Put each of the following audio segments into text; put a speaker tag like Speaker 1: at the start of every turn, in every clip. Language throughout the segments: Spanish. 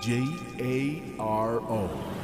Speaker 1: J A R O.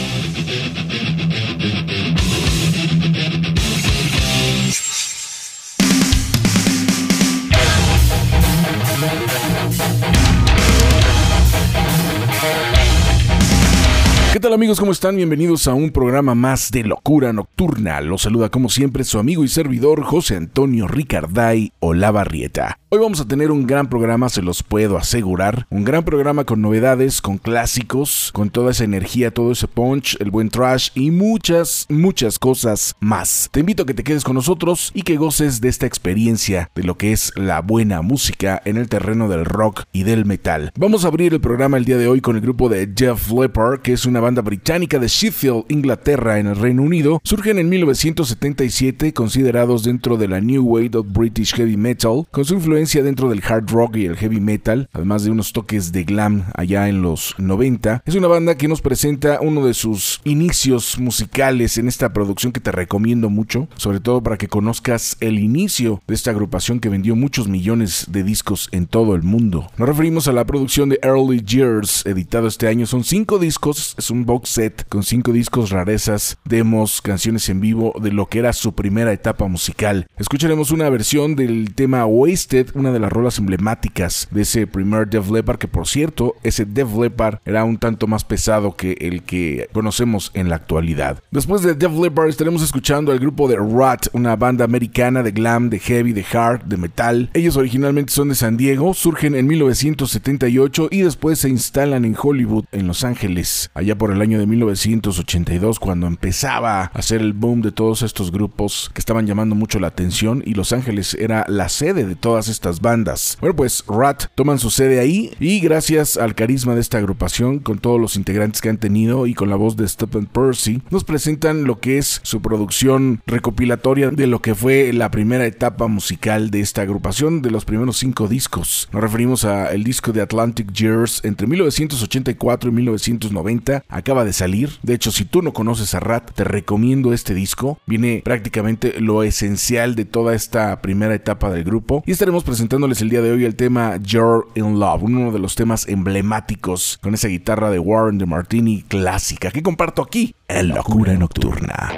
Speaker 1: ¿Qué tal amigos? ¿Cómo están? Bienvenidos a un programa más de Locura Nocturna. Los saluda como siempre su amigo y servidor José Antonio Ricarday Olavarrieta. Hoy vamos a tener un gran programa, se los puedo asegurar. Un gran programa con novedades, con clásicos, con toda esa energía, todo ese punch, el buen trash y muchas, muchas cosas más. Te invito a que te quedes con nosotros y que goces de esta experiencia de lo que es la buena música en el terreno del rock y del metal. Vamos a abrir el programa el día de hoy con el grupo de Jeff Leppard, que es una banda británica de Sheffield, Inglaterra, en el Reino Unido. Surgen en 1977, considerados dentro de la New Wave of British Heavy Metal, con su influencia dentro del hard rock y el heavy metal, además de unos toques de glam allá en los 90. Es una banda que nos presenta uno de sus inicios musicales en esta producción que te recomiendo mucho, sobre todo para que conozcas el inicio de esta agrupación que vendió muchos millones de discos en todo el mundo. Nos referimos a la producción de Early Years, editado este año. Son cinco discos, es un box set con cinco discos, rarezas, demos, canciones en vivo de lo que era su primera etapa musical. Escucharemos una versión del tema Wasted, una de las rolas emblemáticas de ese primer Def Leppard, que por cierto, ese Def Leppard era un tanto más pesado que el que conocemos en la actualidad. Después de Def Leppard estaremos escuchando al grupo de Rat, una banda americana de glam, de heavy, de hard, de metal. Ellos originalmente son de San Diego, surgen en 1978 y después se instalan en Hollywood, en Los Ángeles, allá por el año de 1982, cuando empezaba a hacer el boom de todos estos grupos que estaban llamando mucho la atención y Los Ángeles era la sede de todas estas bandas. Bueno, pues Rat toman su sede ahí y gracias al carisma de esta agrupación, con todos los integrantes que han tenido y con la voz de Stephen Percy, nos presentan lo que es su producción recopilatoria de lo que fue la primera etapa musical de esta agrupación, de los primeros cinco discos. Nos referimos a el disco de Atlantic Years entre 1984 y 1990. Acaba de salir. De hecho, si tú no conoces a Rat, te recomiendo este disco. Viene prácticamente lo esencial de toda esta primera etapa del grupo y estaremos presentándoles el día de hoy el tema You're in Love, uno de los temas emblemáticos con esa guitarra de Warren de Martini clásica que comparto aquí en Locura Nocturna.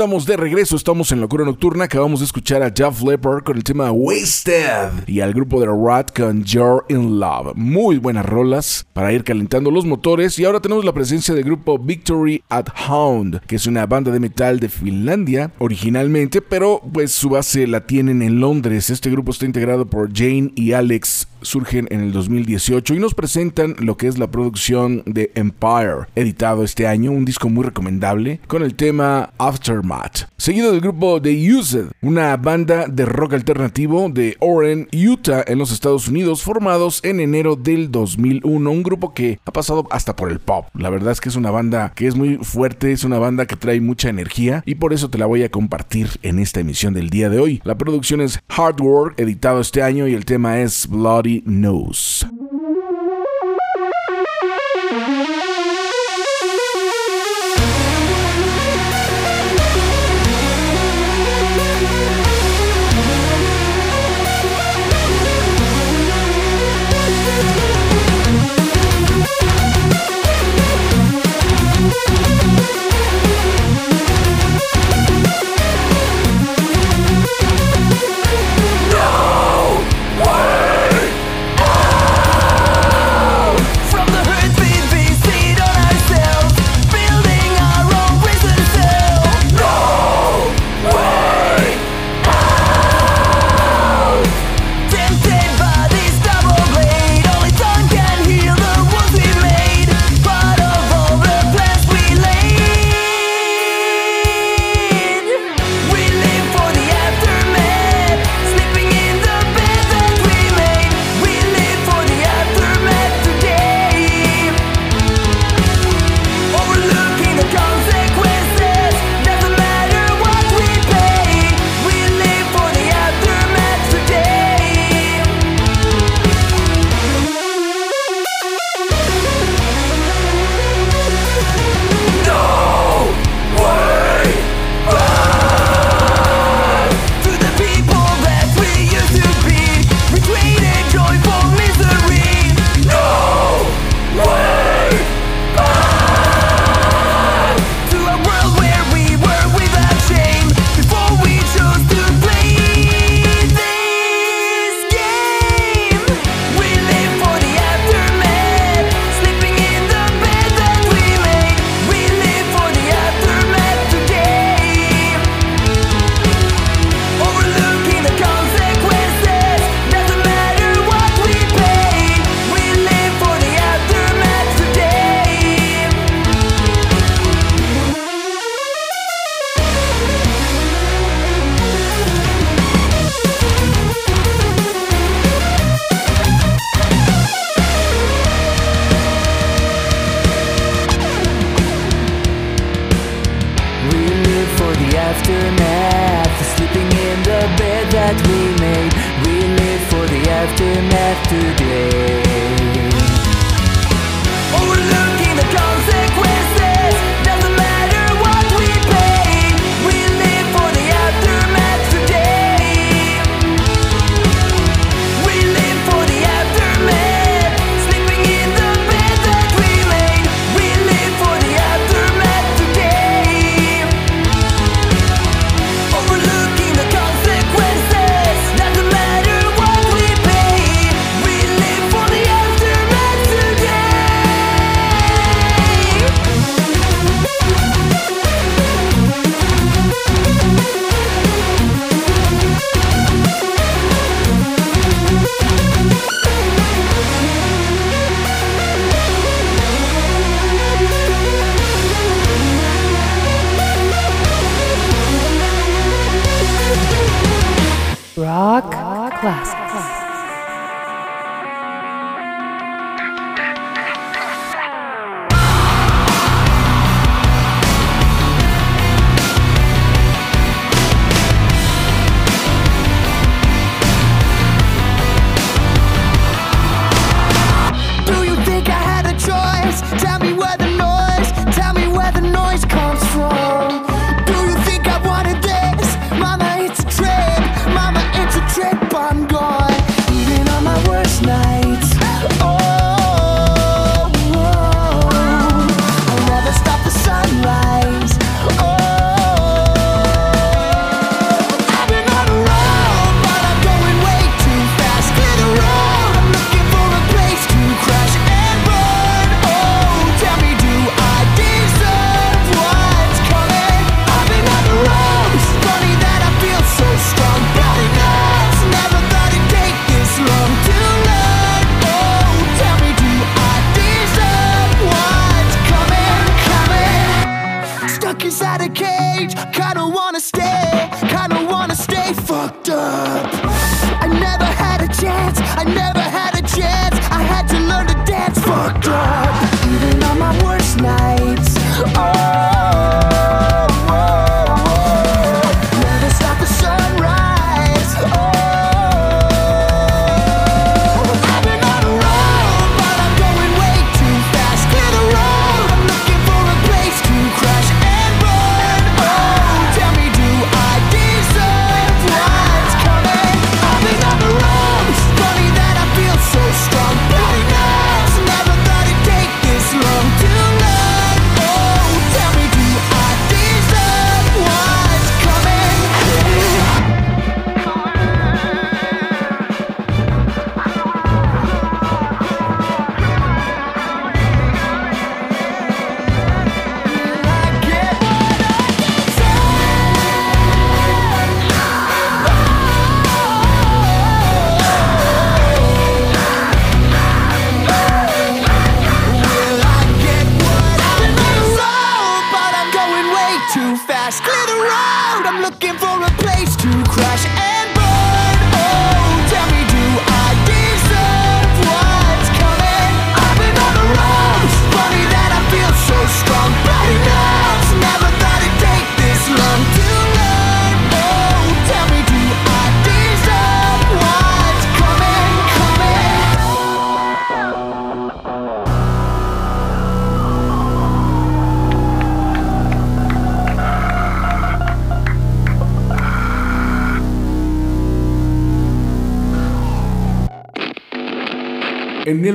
Speaker 1: Estamos de regreso, estamos en Locura Nocturna, acabamos de escuchar a Jeff Leppard con el tema Wasted y al grupo de Rat con You're in Love. Muy buenas rolas para ir calentando los motores y ahora tenemos la presencia del grupo Victory at Hound, que es una banda de metal de Finlandia originalmente, pero pues su base la tienen en Londres. Este grupo está integrado por Jane y Alex, surgen en el 2018 y nos presentan lo que es la producción de Empire, editado este año, un disco muy recomendable con el tema Aftermath, seguido del grupo The Used, una banda de rock alternativo de Oren, Utah, en los Estados Unidos, formados en enero del 2001, un grupo que ha pasado hasta por el pop. La verdad es que es una banda que es muy fuerte, es una banda que trae mucha energía y por eso te la voy a compartir en esta emisión del día de hoy. La producción es Hard Work, editado este año y el tema es Bloody Nose.
Speaker 2: No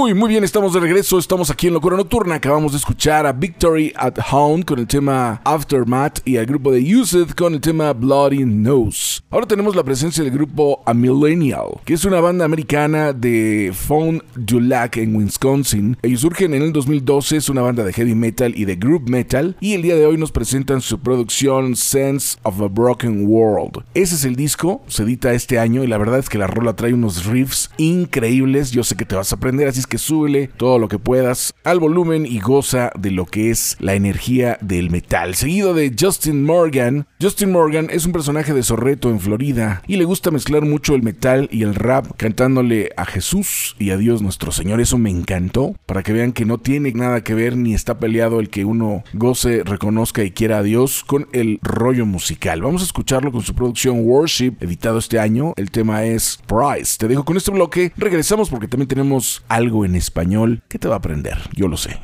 Speaker 3: Muy, muy bien, estamos de regreso, estamos aquí en Locura Nocturna. Acabamos de escuchar a Victory at Home con el tema Aftermath y al grupo de Used con el tema Bloody Nose. Ahora tenemos la presencia del grupo A Millennial, que es una banda americana de Fond du Lac en Wisconsin. Ellos surgen en el 2012, es una banda de heavy metal y de group metal, y el día de hoy nos presentan su producción Sense of a Broken World. Ese es el disco, se edita este año y la verdad es que la rola trae unos riffs increíbles. Yo sé que te vas a aprender, así es que súbele todo lo que puedas al volumen y goza de lo que es la energía del metal. Seguido de Justin Morgan. Justin Morgan es un personaje de Sorreto en Florida y le gusta mezclar mucho el metal y el rap cantándole a Jesús y a Dios nuestro Señor. Eso me encantó para que vean que no tiene nada que ver ni está peleado el que uno goce, reconozca y quiera a Dios con el rollo musical. Vamos a escucharlo con su producción Worship, editado este año. El tema es Price. Te dejo con este bloque. Regresamos porque también tenemos algo en español que te va a aprender. Yo lo sé.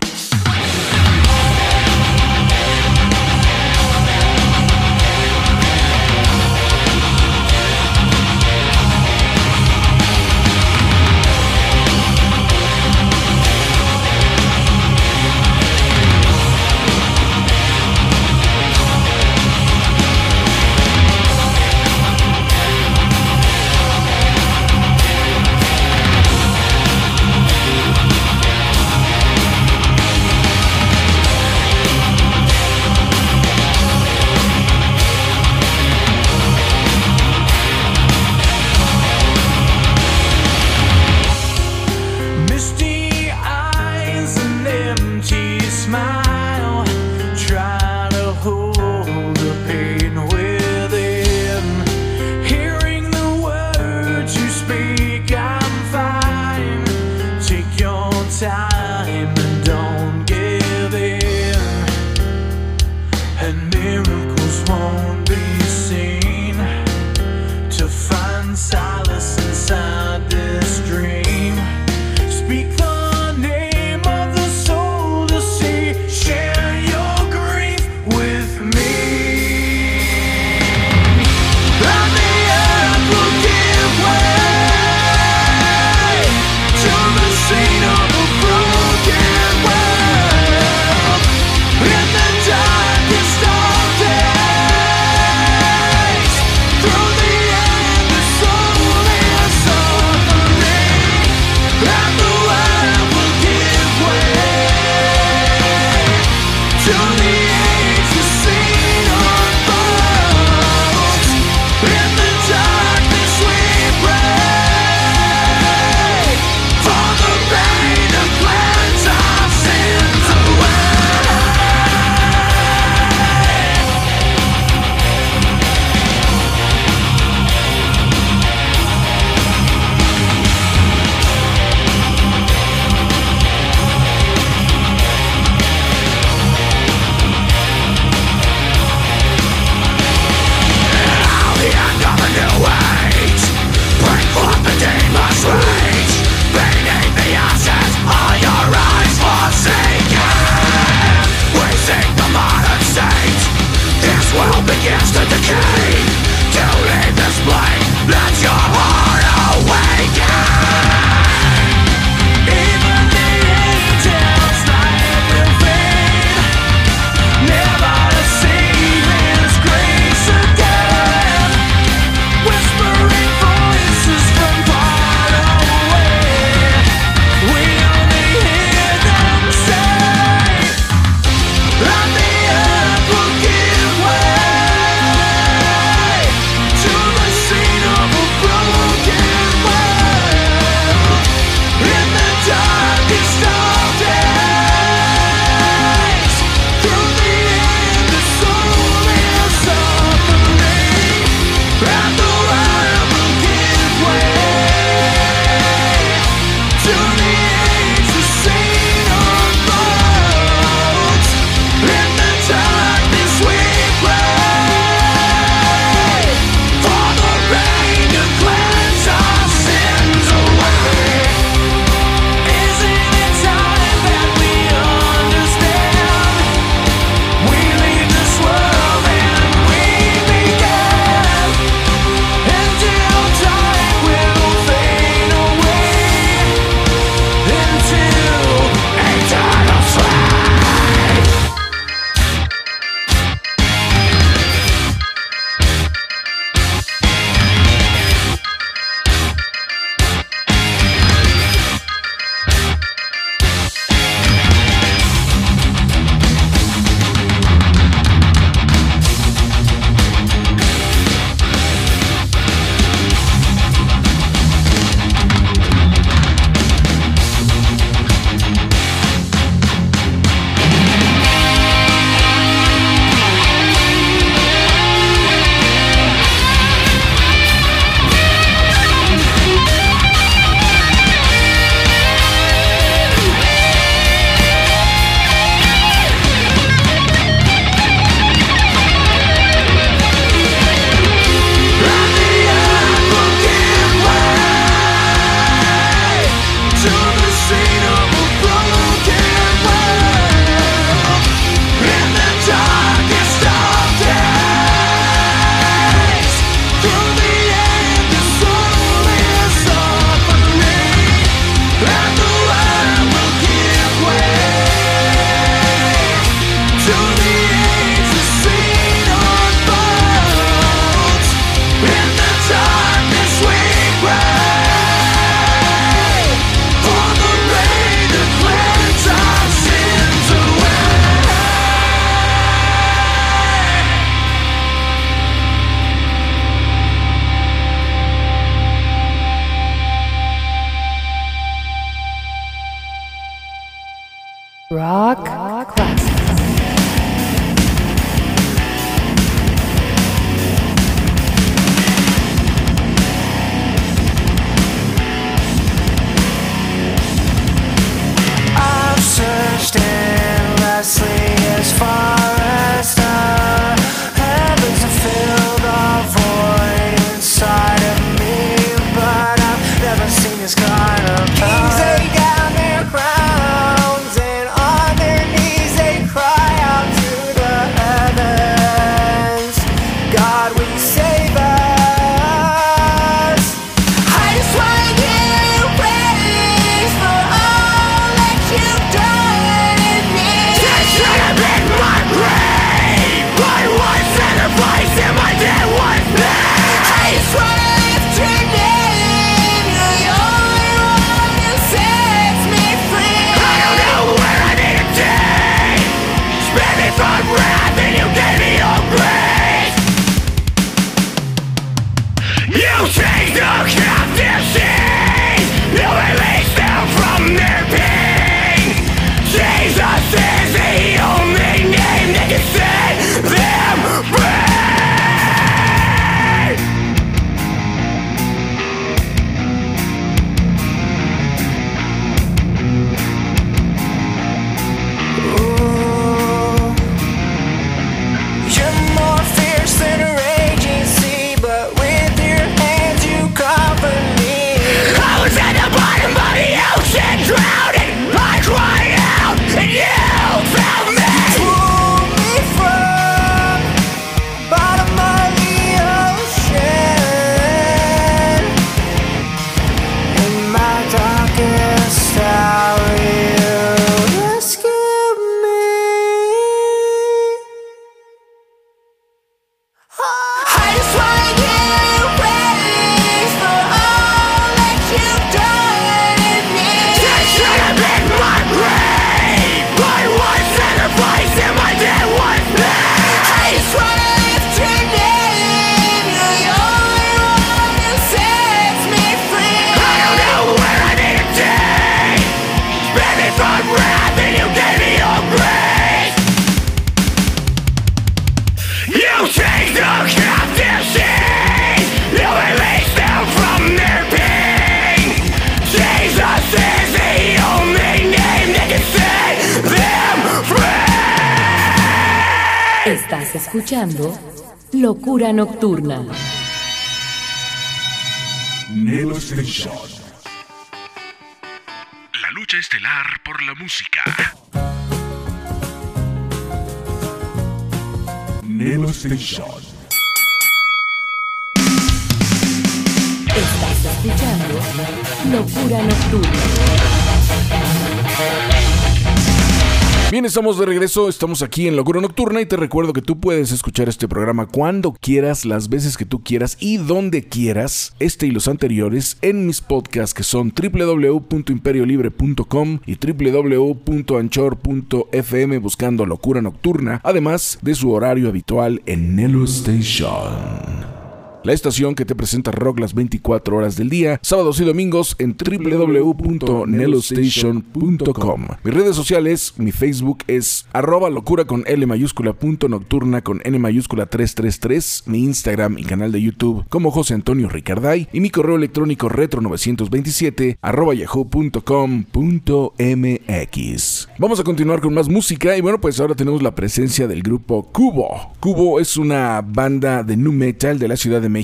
Speaker 1: Estamos de regreso, estamos aquí en Locura Nocturna y te recuerdo que tú puedes escuchar este programa cuando quieras, las veces que tú quieras y donde quieras, este y los anteriores en mis podcasts que son www.imperiolibre.com y www.anchor.fm buscando Locura Nocturna, además de su horario habitual en Nelo Station la estación que te presenta rock las 24 horas del día, sábados y domingos en www.nelostation.com. Mis redes sociales, mi Facebook es arroba locura con L mayúscula punto nocturna con N mayúscula 333, mi Instagram y canal de YouTube como José Antonio Ricarday y mi correo electrónico retro 927 arroba yahoo.com.mx. Vamos a continuar con más música y bueno pues ahora tenemos la presencia del grupo Cubo. Cubo es una banda de nu metal de la Ciudad de México.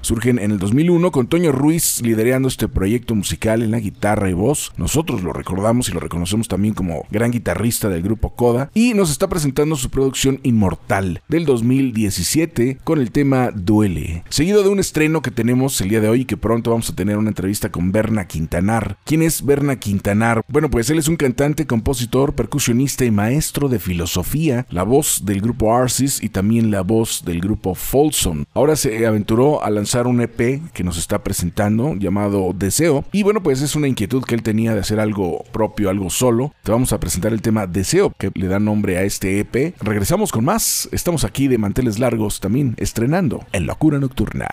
Speaker 1: Surgen en el 2001 con Toño Ruiz liderando este proyecto musical en la guitarra y voz. Nosotros lo recordamos y lo reconocemos también como gran guitarrista del grupo Coda. Y nos está presentando su producción Inmortal del 2017 con el tema Duele. Seguido de un estreno que tenemos el día de hoy y que pronto vamos a tener una entrevista con Berna Quintanar. ¿Quién es Berna Quintanar? Bueno, pues él es un cantante, compositor, percusionista y maestro de filosofía, la voz del grupo Arsis y también la voz del grupo Folsom. Ahora se aventuró a lanzar un EP que nos está presentando llamado Deseo. Y bueno, pues es una inquietud que él tenía de hacer algo propio, algo solo. Te vamos a presentar el tema Deseo, que le da nombre a este EP. Regresamos con más. Estamos aquí de manteles largos también estrenando en Locura Nocturna.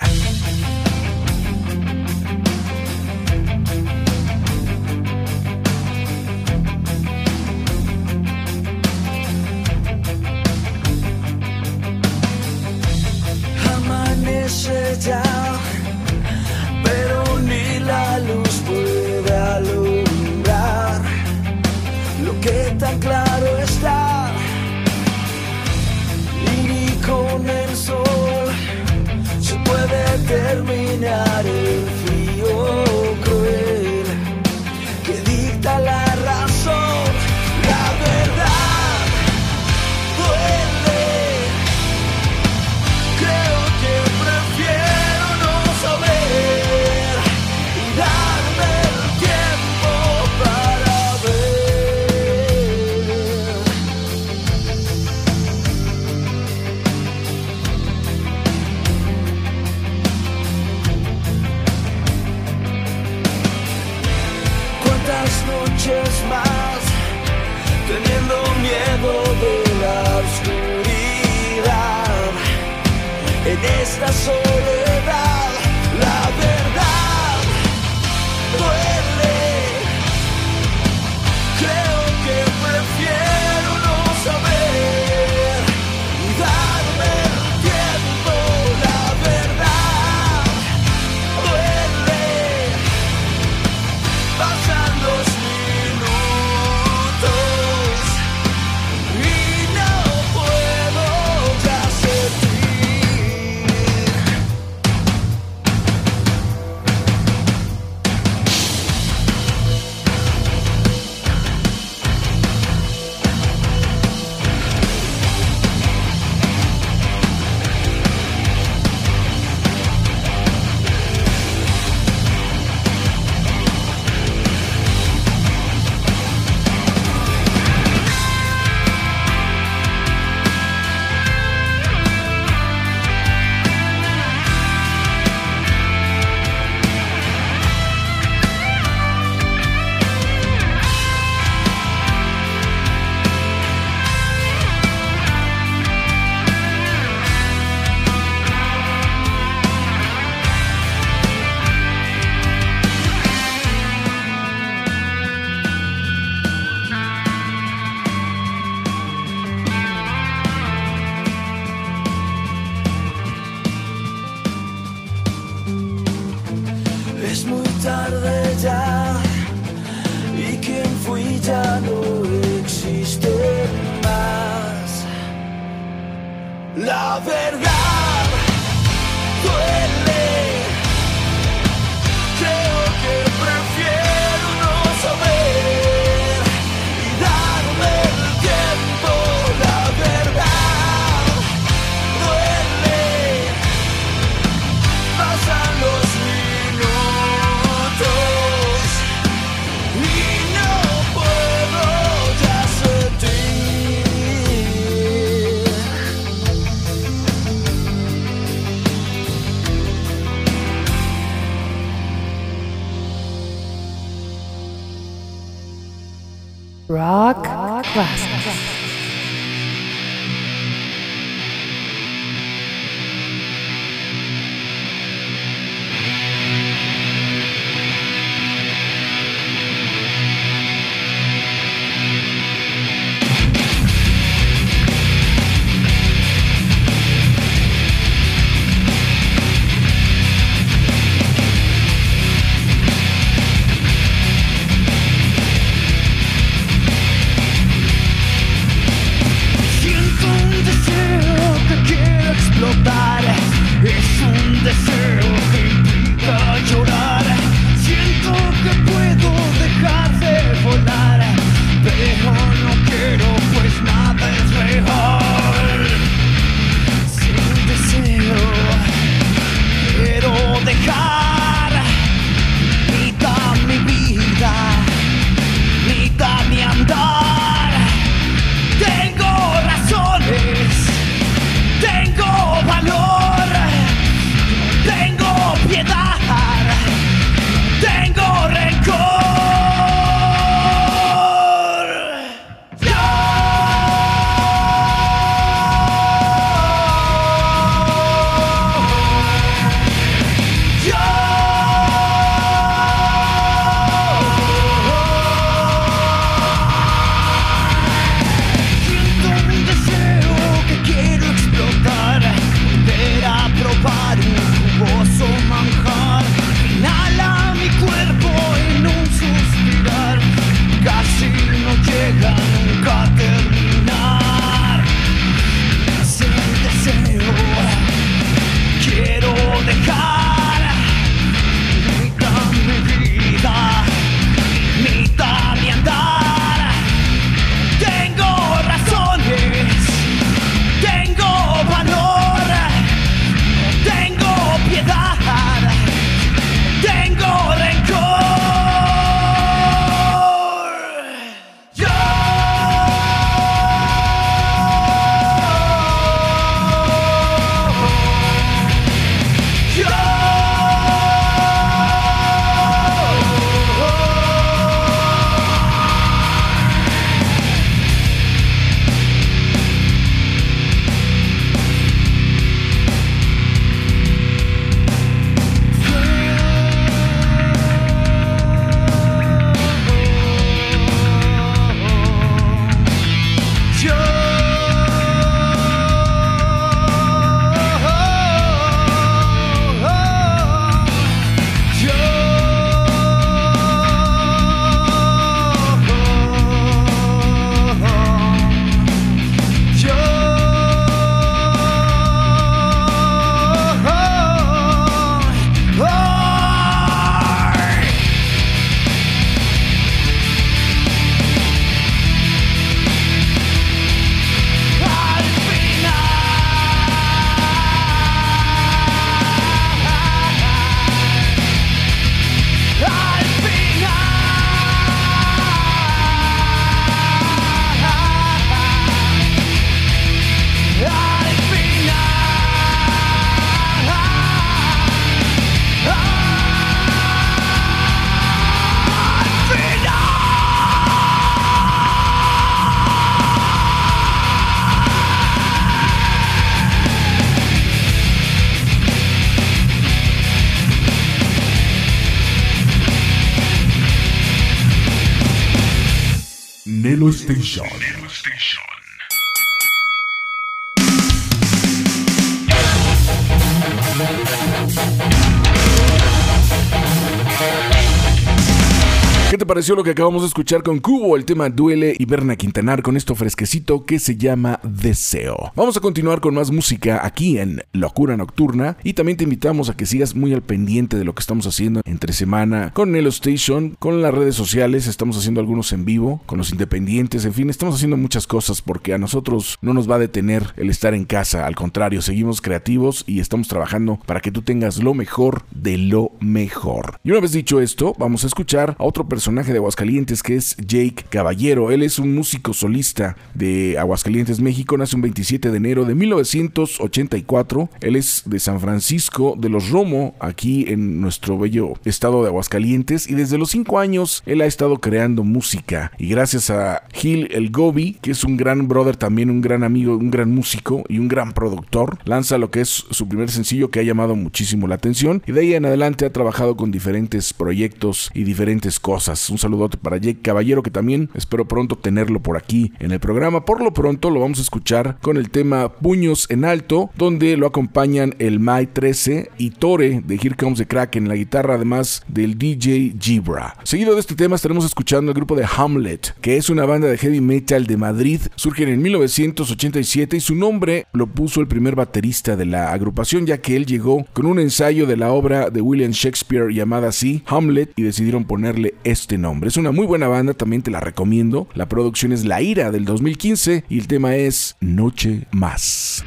Speaker 4: Esta soledad.
Speaker 1: Lo que acabamos de escuchar con Cubo? El tema Duele y Berna Quintanar con esto fresquecito que se llama Deseo. Vamos a continuar con más música aquí en Locura Nocturna y también te invitamos a que sigas muy al pendiente de lo que estamos haciendo entre semana con Nelo Station, con las redes sociales, estamos haciendo algunos en vivo, con los independientes, en fin, estamos haciendo muchas cosas porque a nosotros no nos va a detener el estar en casa, al contrario, seguimos creativos y estamos trabajando para que tú tengas lo mejor de lo mejor. Y una vez dicho esto, vamos a escuchar a otro personaje de Aguascalientes que es Jake Caballero. Él es un músico solista de Aguascalientes, México. Nace un 27 de enero de 1984. Él es de San Francisco de los Romo, aquí en nuestro bello estado de Aguascalientes. Y desde los 5 años él ha estado creando música. Y gracias a Gil El Gobi, que es un gran brother, también un gran amigo, un gran músico y un gran productor, lanza lo que es su primer sencillo que ha llamado muchísimo la atención. Y de ahí en adelante ha trabajado con diferentes proyectos y diferentes cosas. Saludote para Jake Caballero, que también espero pronto tenerlo por aquí en el programa. Por lo pronto lo vamos a escuchar con el tema Puños en Alto, donde lo acompañan el Mai 13 y Tore de Here Comes the Crack en la guitarra, además del DJ Gibra. Seguido de este tema estaremos escuchando el grupo de Hamlet, que es una banda de heavy metal de Madrid. Surgen en 1987 y su nombre lo puso el primer baterista de la agrupación, ya que él llegó con un ensayo de la obra de William Shakespeare llamada así, Hamlet, y decidieron ponerle este nombre. Es una muy buena banda, también te la recomiendo. La producción es La Ira del 2015 y el tema es Noche Más.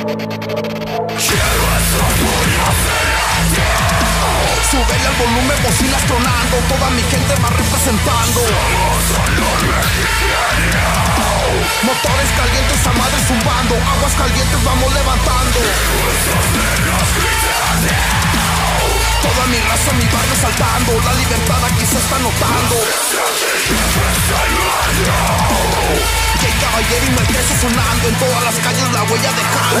Speaker 4: Here is the
Speaker 2: Súbele al volumen, bocinas tronando Toda mi gente va representando. Motores calientes a madre zumbando Aguas calientes vamos levantando. Toda mi raza, mi barrio saltando La libertad aquí se está notando. Caballero y sonando En todas las calles la huella dejando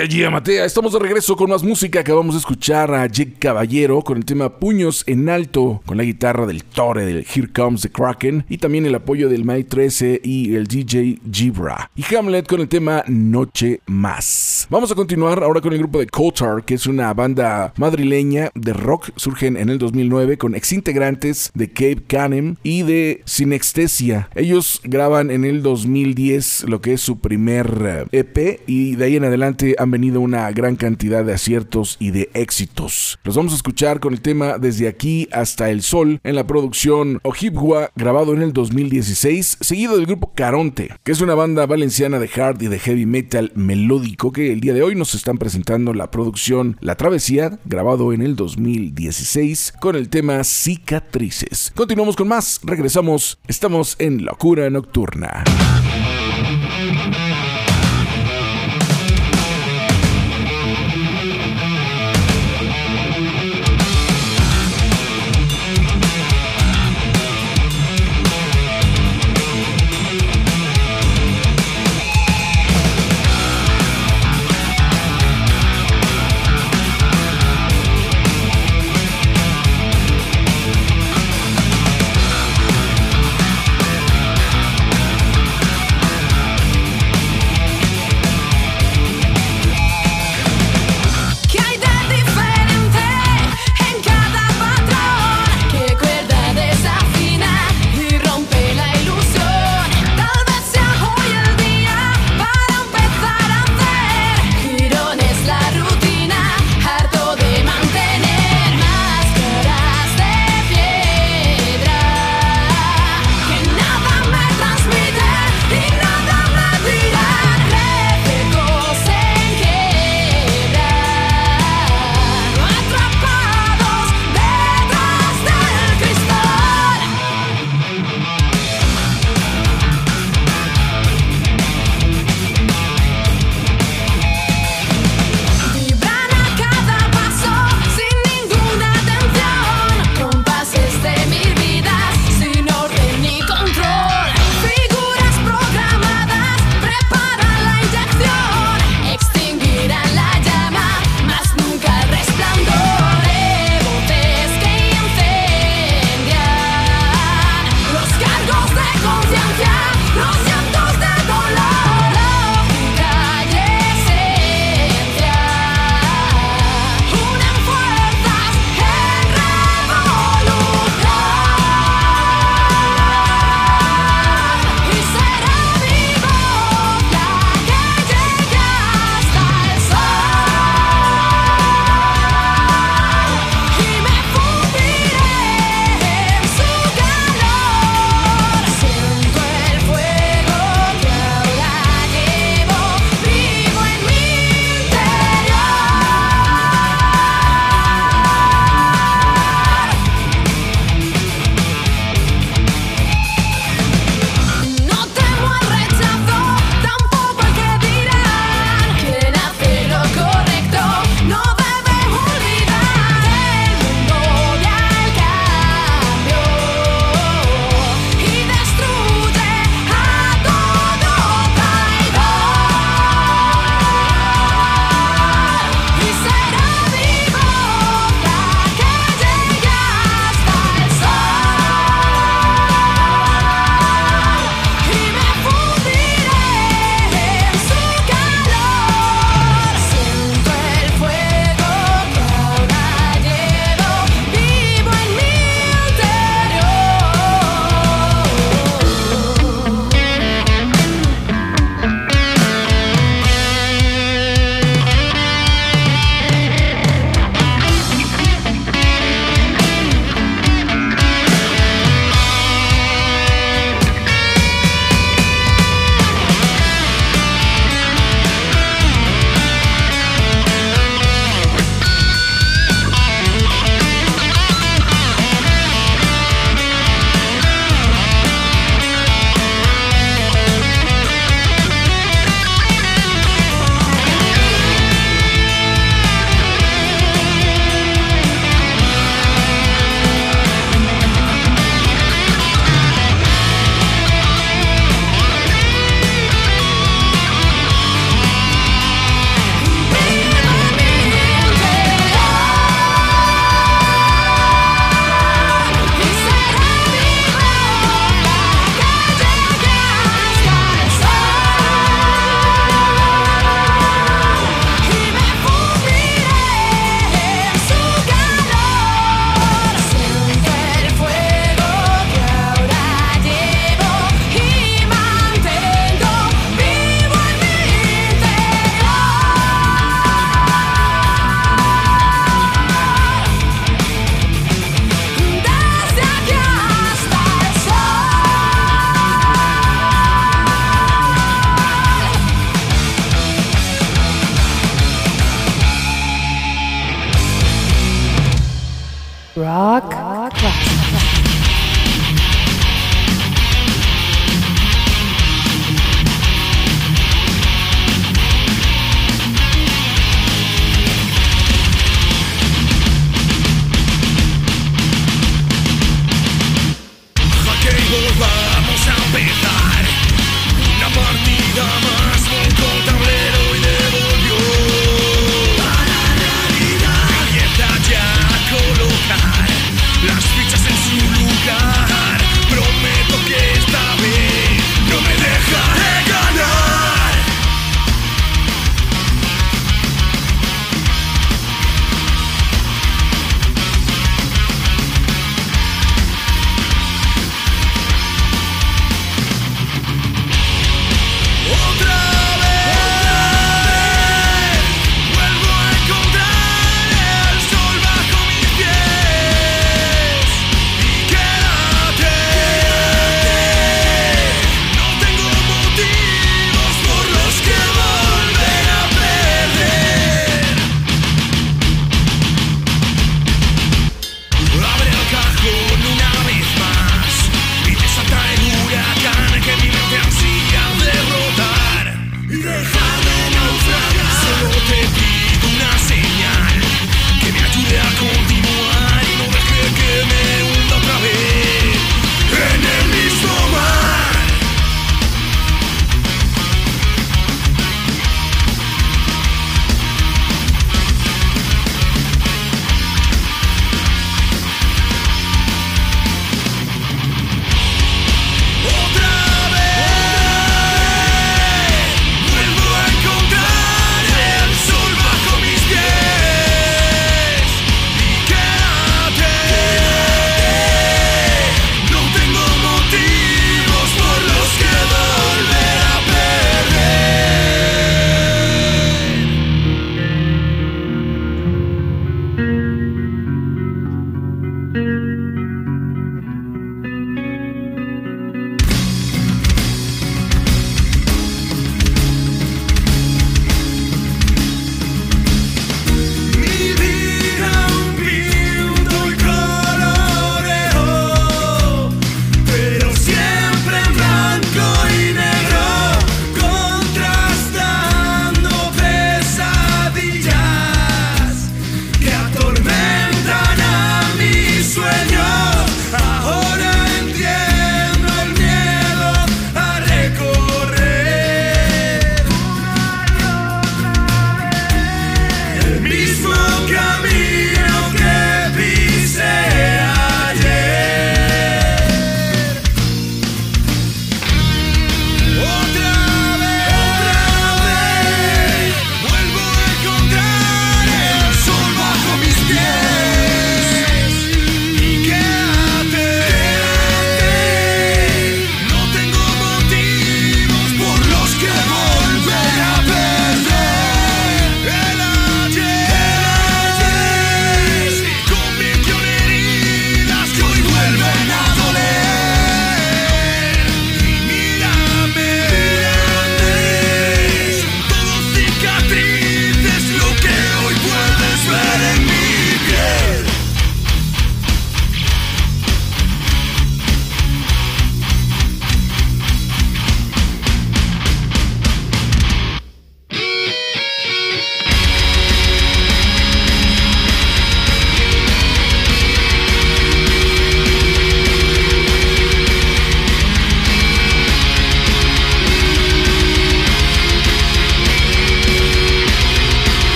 Speaker 1: Yeah, yeah, Matea. Estamos de regreso con más música. Acabamos de escuchar a Jake Caballero con el tema Puños en Alto, con la guitarra del Tore del Here Comes the Kraken y también el apoyo del May 13 y el DJ Gibra. Y Hamlet con el tema Noche Más. Vamos a continuar ahora con el grupo de Coulthard, que es una banda madrileña de rock. Surgen en el 2009 con exintegrantes de Cape Canem y de Sinextesia. Ellos graban en el 2010 lo que es su primer eh, EP y de ahí en adelante han han venido una gran cantidad de aciertos y de éxitos. Los vamos a escuchar con el tema Desde aquí hasta el sol en la producción Ojibwa, grabado en el 2016, seguido del grupo Caronte, que es una banda valenciana de hard y de heavy metal melódico que el día de hoy nos están presentando la producción La Travesía, grabado en el 2016, con el tema Cicatrices. Continuamos con más, regresamos, estamos en Locura Nocturna.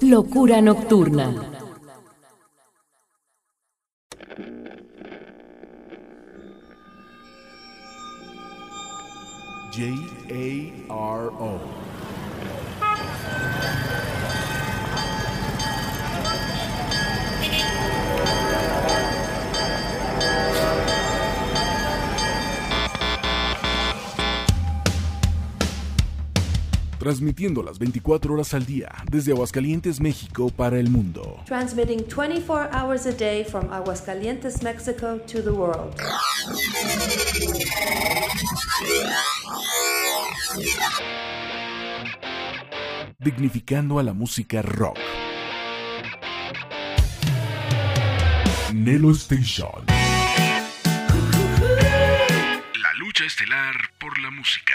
Speaker 5: Locura Nocturna.
Speaker 1: Transmitiendo las 24 horas al día desde Aguascalientes, México para el mundo.
Speaker 6: Transmitting 24 hours a day from Aguascalientes, Mexico to the world.
Speaker 1: dignificando a la música rock. Nelo Station. La lucha estelar por la música.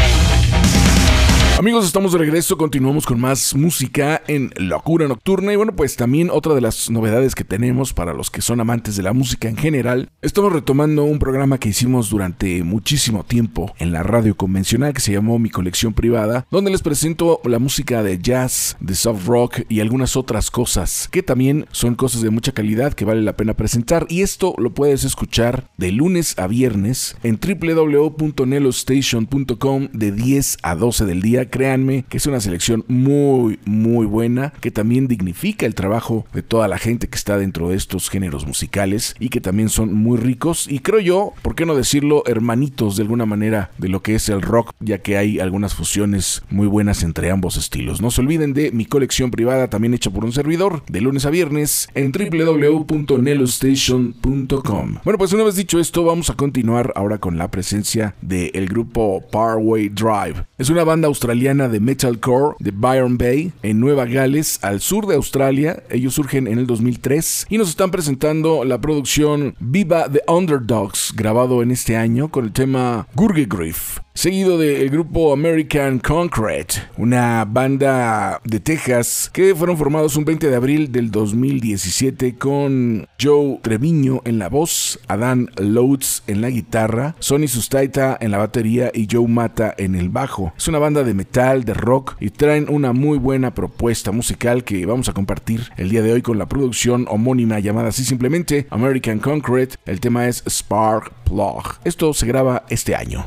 Speaker 1: Amigos, estamos de regreso, continuamos con más música en Locura Nocturna y bueno, pues también otra de las novedades que tenemos para los que son amantes de la música en general, estamos retomando un programa que hicimos durante muchísimo tiempo en la radio convencional que se llamó Mi Colección Privada, donde les presento la música de jazz, de soft rock y algunas otras cosas que también son cosas de mucha calidad que vale la pena presentar. Y esto lo puedes escuchar de lunes a viernes en www.nelostation.com de 10 a 12 del día créanme que es una selección muy, muy buena, que también dignifica el trabajo de toda la gente que está dentro de estos géneros musicales y que también son muy ricos y creo yo, ¿por qué no decirlo, hermanitos de alguna manera de lo que es el rock, ya que hay algunas fusiones muy buenas entre ambos estilos. No se olviden de mi colección privada, también hecha por un servidor, de lunes a viernes en www.nelostation.com. Bueno, pues una vez dicho esto, vamos a continuar ahora con la presencia del grupo Parway Drive. Es una banda australiana de metalcore de Byron Bay en Nueva Gales, al sur de Australia. Ellos surgen en el 2003 y nos están presentando la producción Viva the Underdogs, grabado en este año con el tema Gurgegriff seguido del grupo American Concrete, una banda de Texas que fueron formados un 20 de abril del 2017 con Joe Treviño en la voz, Adán Loads en la guitarra, Sonny Sustaita en la batería y Joe Mata en el bajo. Es una banda de metal, de rock y traen una muy buena propuesta musical que vamos a compartir el día de hoy con la producción homónima llamada así simplemente American Concrete. El tema es Spark Plug. Esto se graba este año.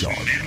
Speaker 1: Nelo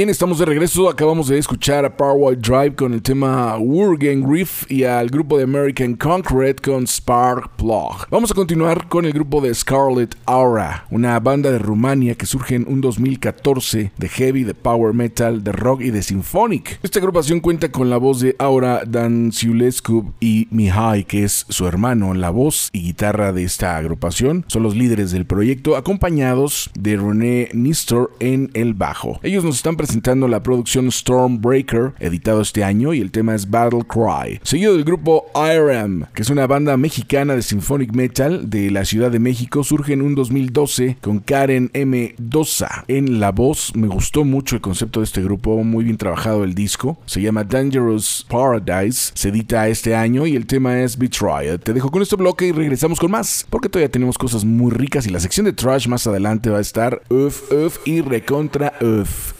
Speaker 1: bien, estamos de regreso. Acabamos de escuchar a Power Drive con el tema Wurgen Riff y al grupo de American Concrete con Spark Plug. Vamos a continuar con el grupo de Scarlet Aura, una banda de Rumania que surge en un 2014 de heavy, de power metal, de rock y de symphonic. Esta agrupación cuenta con la voz de Aura Danciulescu y Mihai, que es su hermano, la voz y guitarra de esta agrupación. Son los líderes del proyecto, acompañados de René Nistor en el bajo. Ellos nos están presentando la producción Stormbreaker, editado este año, y el tema es Battle Cry. Seguido del grupo IRM, que es una banda mexicana de symphonic metal de la Ciudad de México, surge en un 2012 con Karen M. Dosa en la voz. Me gustó mucho el concepto de este grupo, muy bien trabajado el disco. Se llama Dangerous Paradise, se edita este año y el tema es Betrayed. Te dejo con este bloque y regresamos con más, porque todavía tenemos cosas muy ricas y la sección de trash más adelante va a estar uff, uff y recontra uff.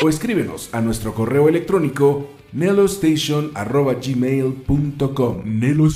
Speaker 1: O escríbenos a nuestro correo electrónico nelostation.gmail.com Nelo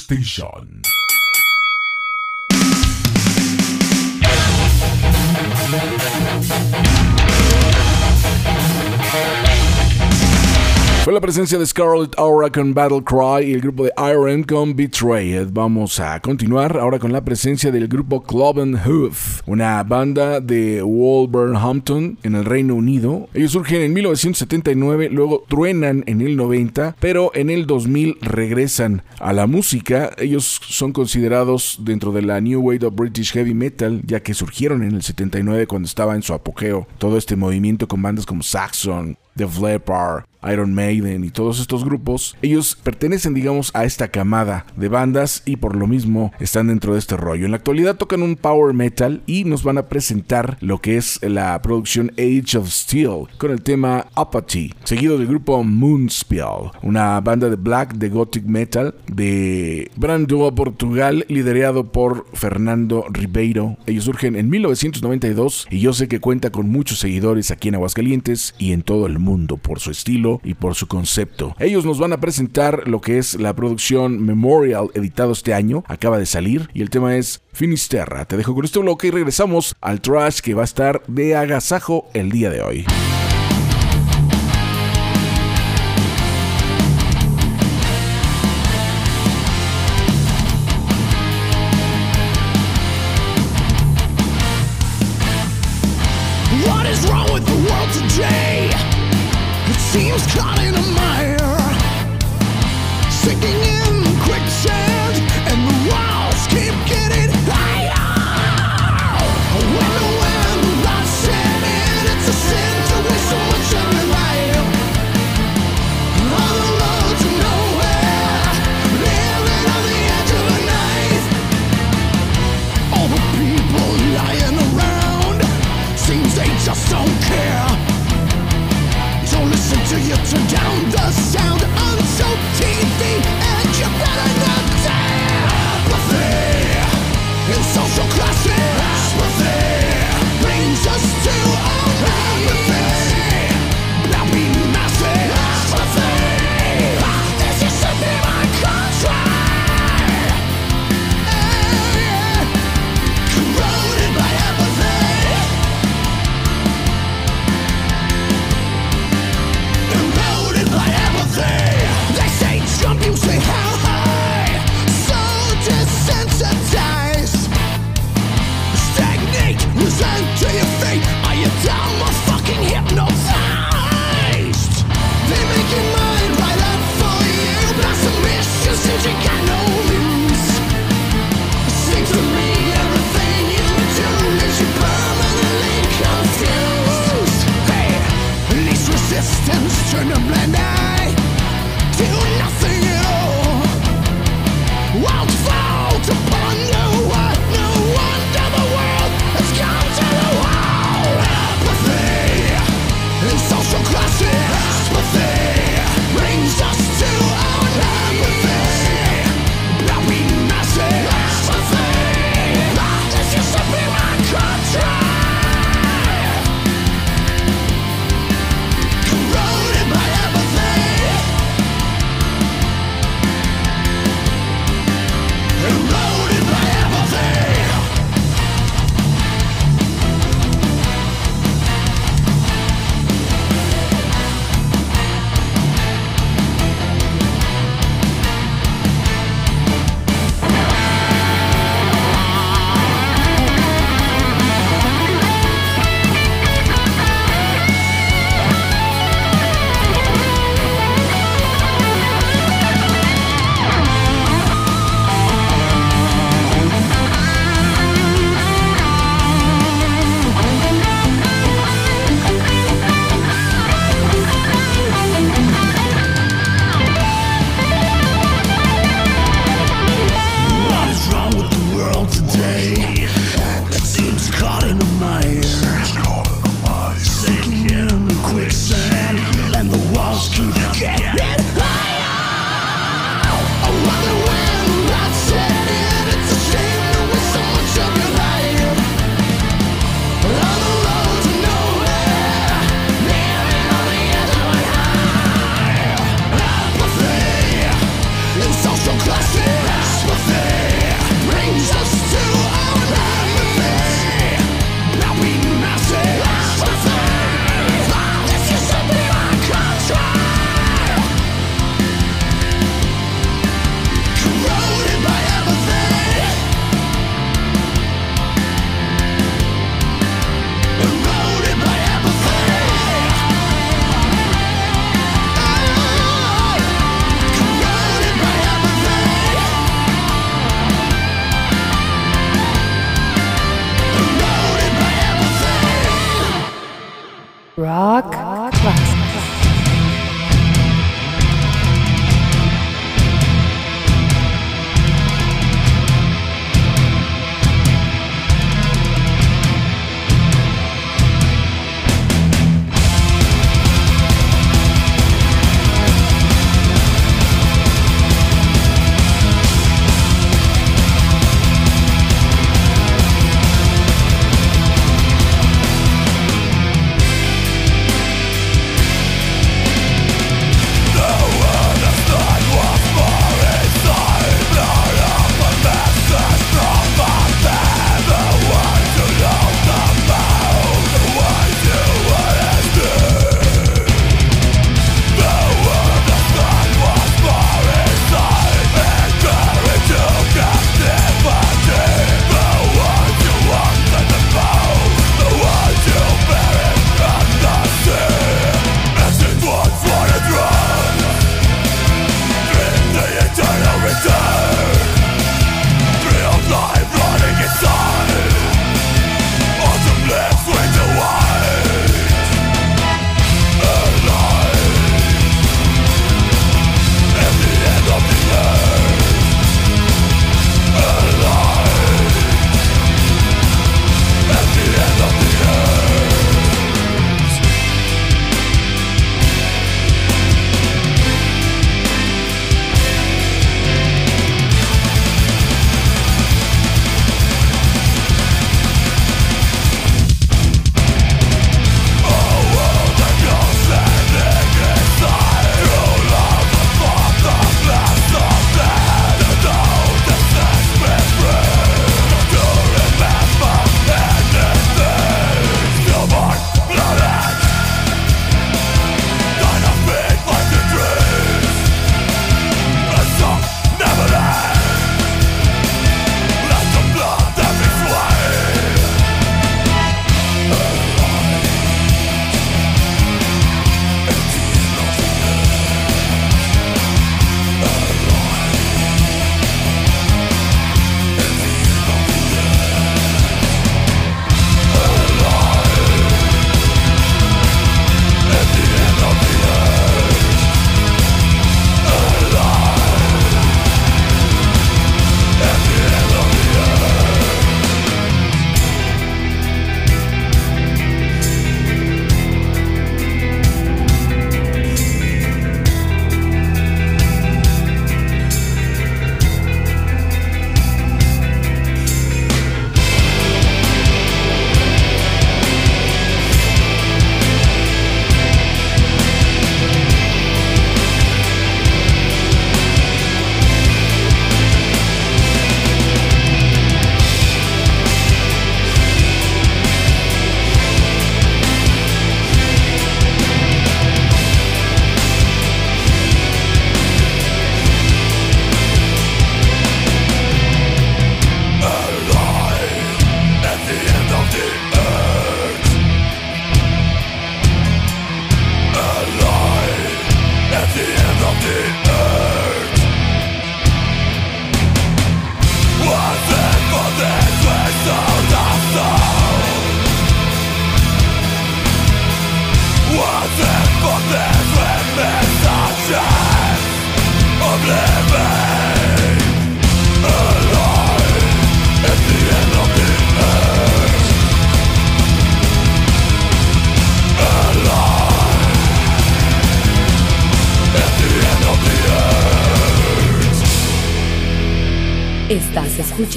Speaker 1: Fue la presencia de Scarlet Aura con Battle Cry y el grupo de Iron con Betrayed. Vamos a continuar ahora con la presencia del grupo Cloven Hoof, una banda de Wolverhampton en el Reino Unido. Ellos surgen en 1979, luego truenan en el 90, pero en el 2000 regresan a la música. Ellos son considerados dentro de la New Wave of British Heavy Metal, ya que surgieron en el 79 cuando estaba en su apogeo todo este movimiento con bandas como Saxon, The Leppard, Iron Maiden y todos estos grupos, ellos pertenecen digamos a esta camada de bandas y por lo mismo están dentro de este rollo. En la actualidad tocan un power metal y nos van a presentar lo que es la producción Age of Steel con el tema Apathy, seguido del grupo Moonspell, una banda de black de gothic metal de Brandoa, Portugal, liderado por Fernando Ribeiro. Ellos surgen en 1992 y yo sé que cuenta con muchos seguidores aquí en Aguascalientes y en todo el mundo por su estilo y por su concepto. Ellos nos van a presentar lo que es la producción Memorial editado este año, acaba de salir y el tema es Finisterra. Te dejo con este bloque y regresamos al trash que va a estar de agasajo el día de hoy.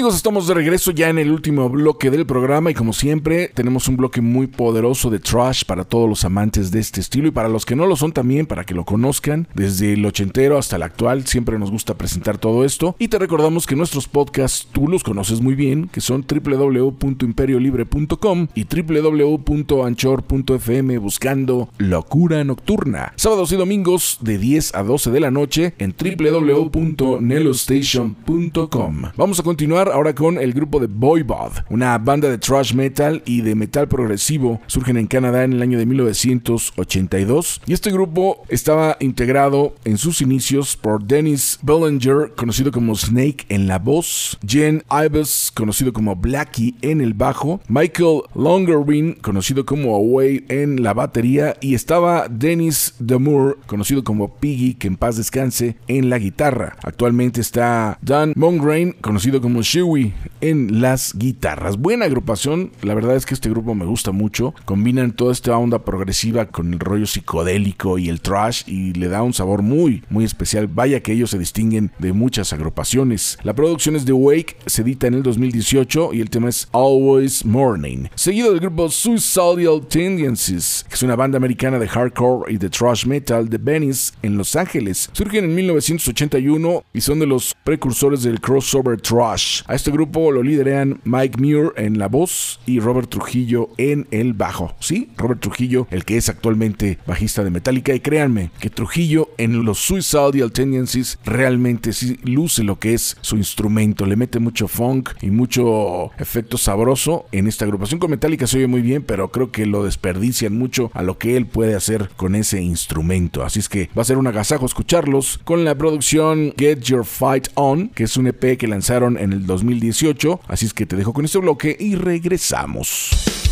Speaker 1: Amigos, estamos de regreso ya en el último bloque del programa y como siempre tenemos un bloque muy poderoso de trash para todos los amantes de este estilo y para los que no lo son también para que lo conozcan. Desde el ochentero hasta el actual siempre nos gusta presentar todo esto y te recordamos que nuestros podcasts tú los conoces muy bien, que son www.imperiolibre.com y www.anchor.fm buscando Locura Nocturna. Sábados y domingos de 10 a 12 de la noche en www.nelostation.com. Vamos a continuar ahora con el grupo de Voivod, una banda de thrash metal y de metal progresivo. Surgen en Canadá en el año de 1982 y este grupo estaba integrado en sus inicios por Dennis Bellinger, conocido como Snake en la voz, Jen Ives, conocido como Blackie en el bajo, Michael Longerwin, conocido como Away en la batería y estaba Dennis Demure, conocido como Piggy, que en paz descanse, en la guitarra. Actualmente está Dan Mongrain, conocido como Shui en las guitarras. Buena agrupación, la verdad es que este grupo me gusta mucho. Combinan toda esta onda progresiva con el rollo psicodélico y el trash y le da un sabor muy, muy especial. Vaya que ellos se distinguen de muchas agrupaciones. La producción es de Wake, se edita en el 2018 y el tema es Always Morning. Seguido del grupo Suicidal Tendencies, que es una banda americana de hardcore y de thrash metal de Venice en Los Ángeles. Surgen en 1981 y son de los precursores del crossover thrash. A este grupo lo lideran Mike Muir en la voz y Robert Trujillo en el bajo. Sí, Robert Trujillo, el que es actualmente bajista de Metallica. Y créanme que Trujillo en los Suicidal Tendencies realmente sí luce lo que es su instrumento. Le mete mucho funk y mucho efecto sabroso. En esta agrupación con Metallica se oye muy bien, pero creo que lo desperdician mucho a lo que él puede hacer con ese instrumento. Así es que va a ser un agasajo escucharlos con la producción Get Your Fight On, que es un EP que lanzaron en el 2018. Así es que te dejo con este bloque y regresamos.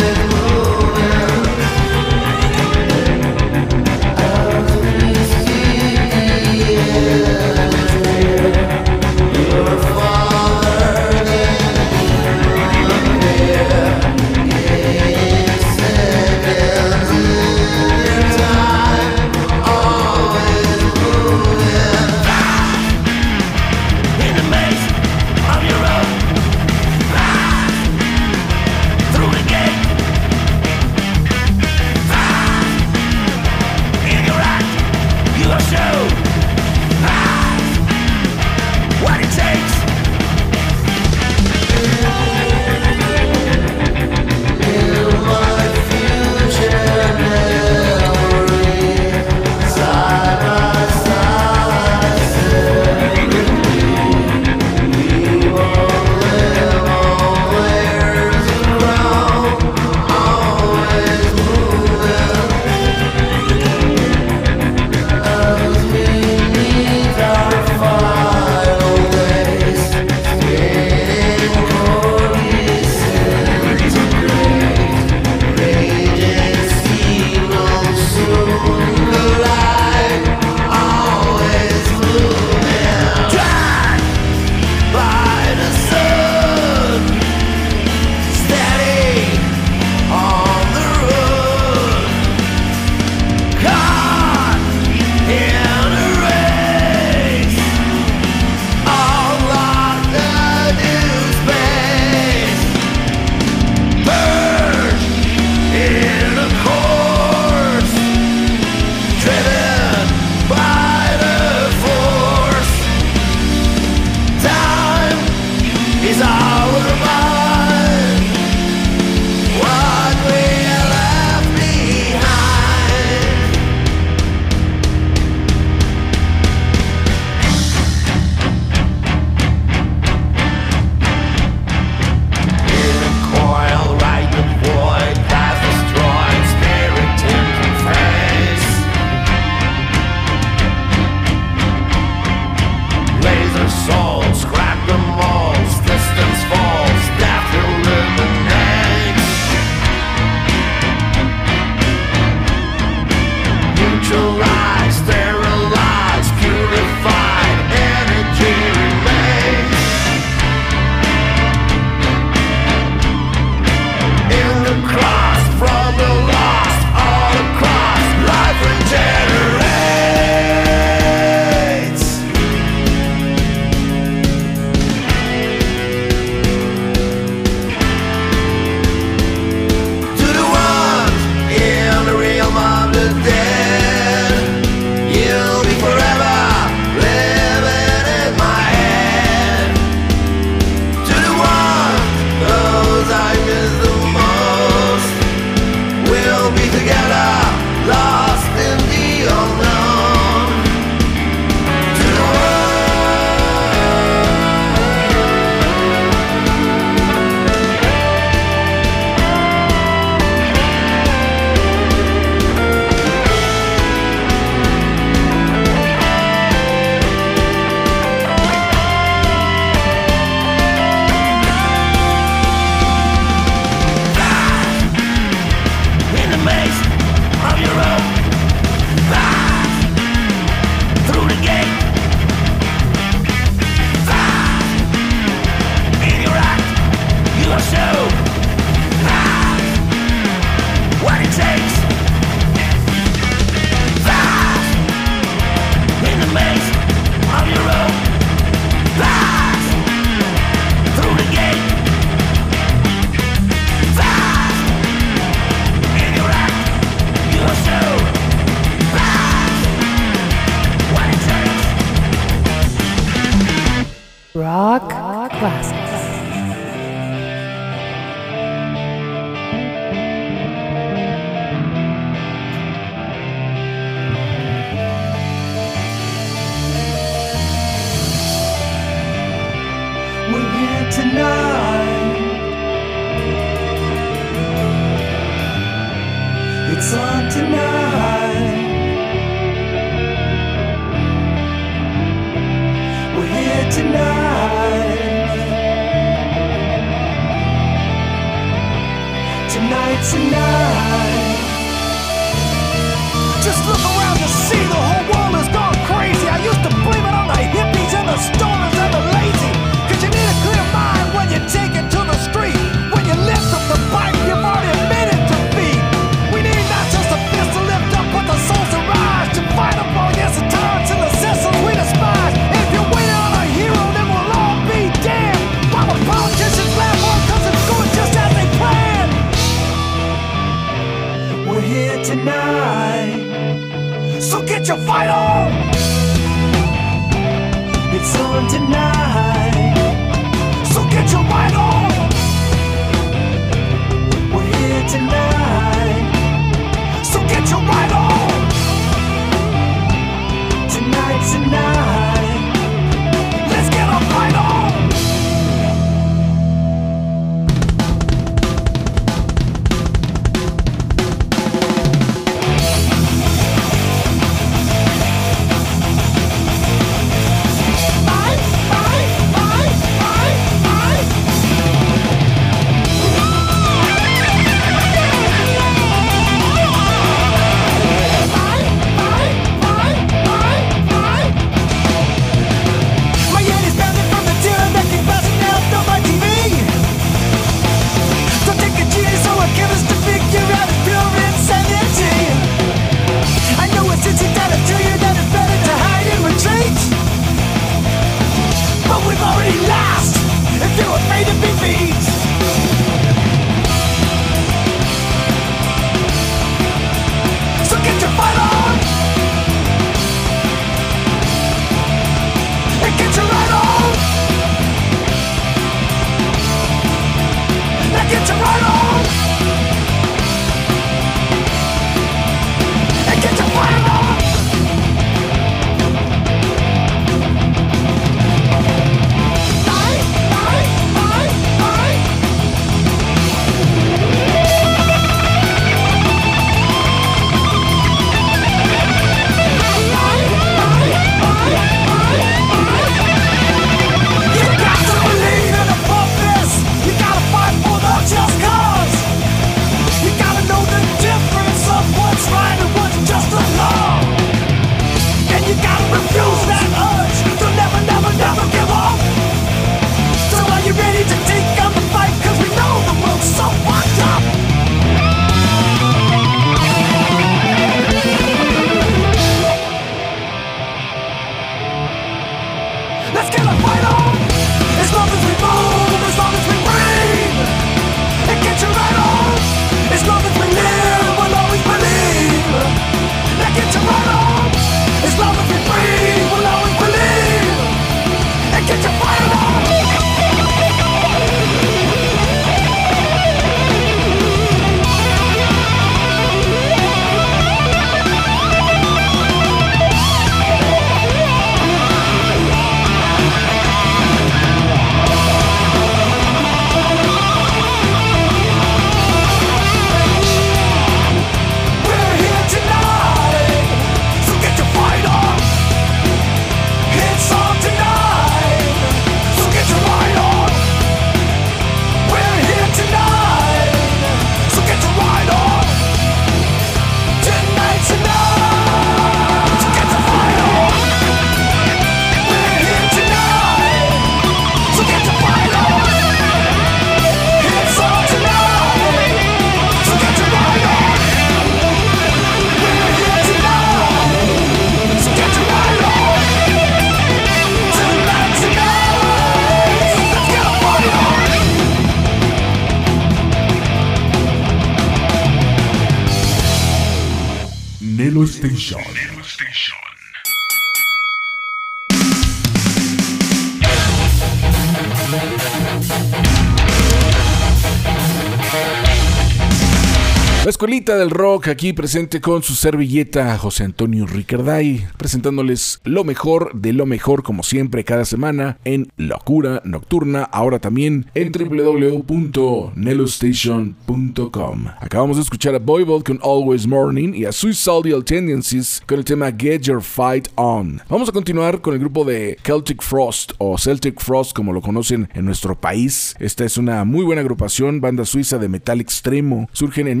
Speaker 1: Del rock aquí presente con su servilleta José Antonio Ricarday, presentándoles lo mejor de lo mejor como siempre cada semana en Locura Nocturna, ahora también en www.nelostation.com. Acabamos de escuchar a Voivod con Always Morning y a Suicidal Tendencies con el tema Get Your Fight On. Vamos a continuar con el grupo de Celtic Frost o Celtic Frost como lo conocen en nuestro país. Esta es una muy buena agrupación, banda suiza de metal extremo. Surgen en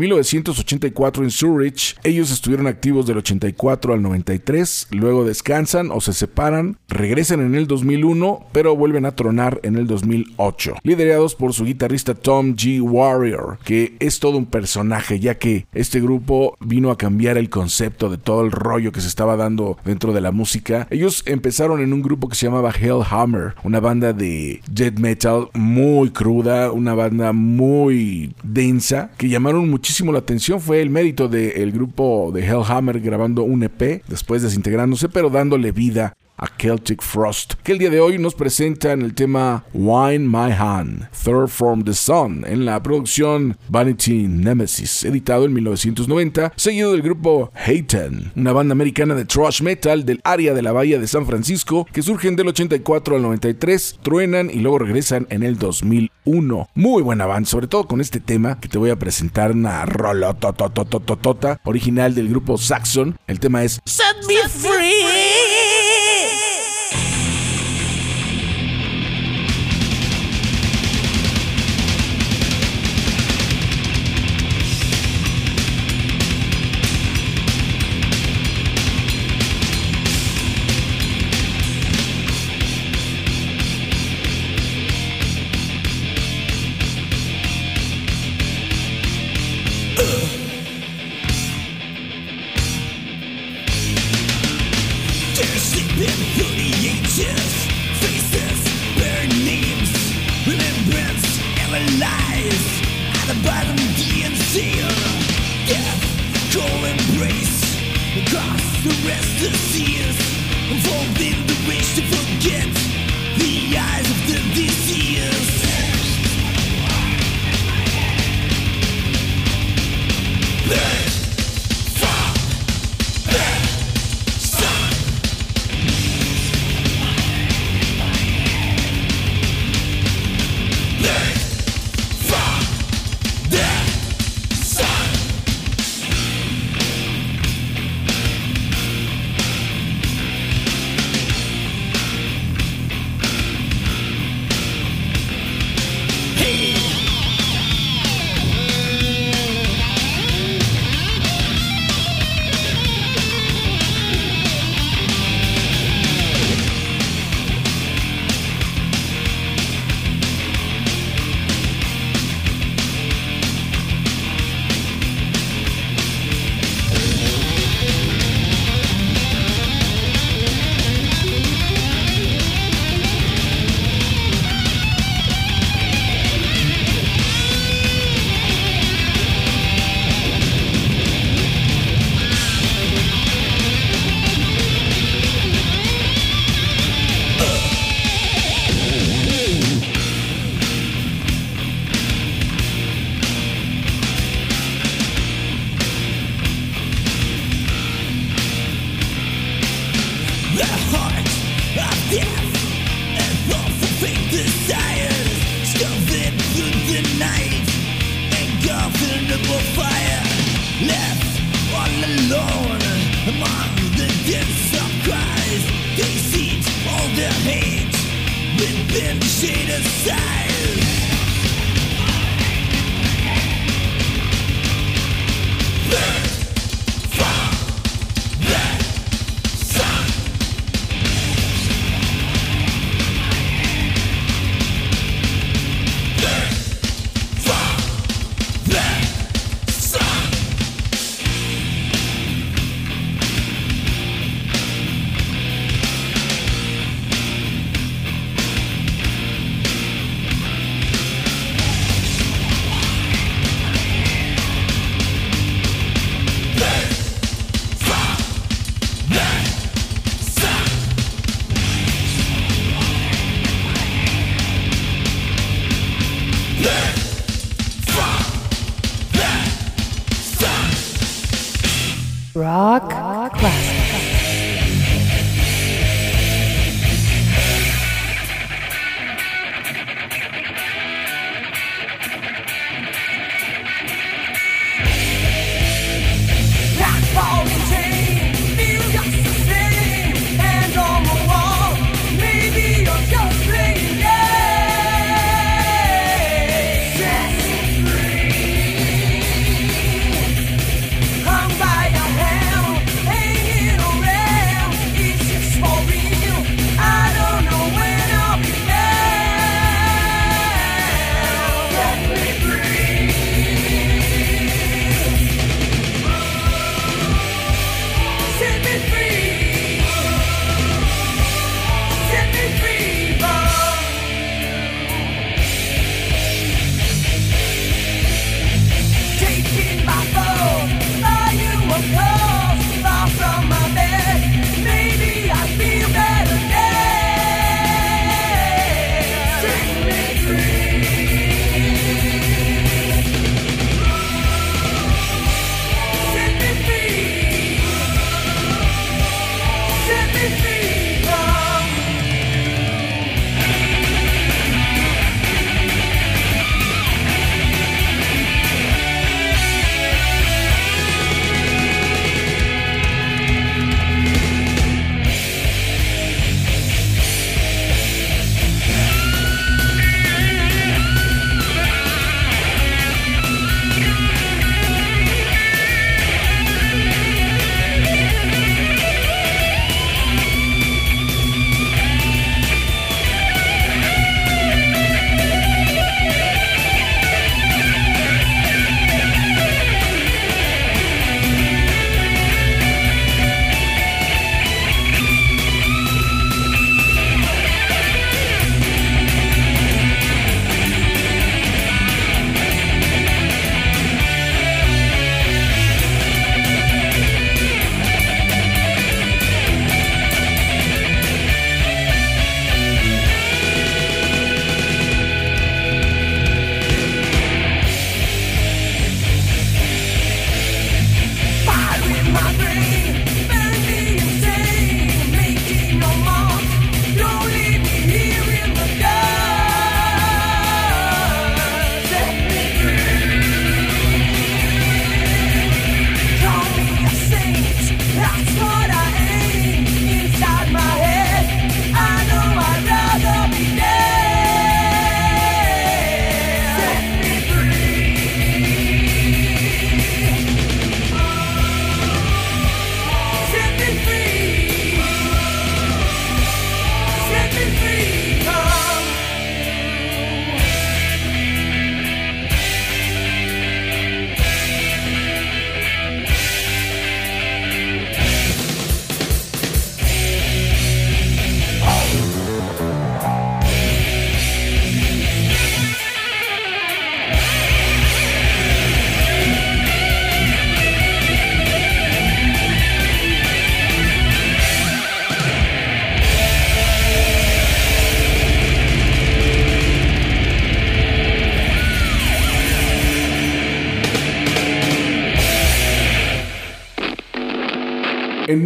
Speaker 1: 1984 en Zurich. Ellos estuvieron activos del 84 al 93, luego descansan o se separan, regresan en el 2001, pero vuelven a tronar en el 2008. Liderados por su guitarrista Tom G. Warrior, que es todo un personaje, ya que este grupo vino a cambiar el concepto de todo el rollo que se estaba dando dentro de la música. Ellos empezaron en un grupo que se llamaba Hellhammer, una banda de death metal muy cruda, una banda muy densa, que llamaron muchísimo la atención fue el mérito del grupo de Hellhammer grabando un EP, después desintegrándose, pero dándole vida a Celtic Frost, que el día de hoy nos presentan el tema Wine My Hand, Third from the Sun, en la producción Vanity Nemesis, editado en 1990, seguido del grupo Hayten, una banda americana de thrash metal del área de la bahía de San Francisco, que surgen del 84 al 93, truenan y luego regresan en el 2001. Muy buen avance, sobre todo con este tema que te voy a presentar, una rolototototota original del grupo Saxon. El tema es Set Me Free.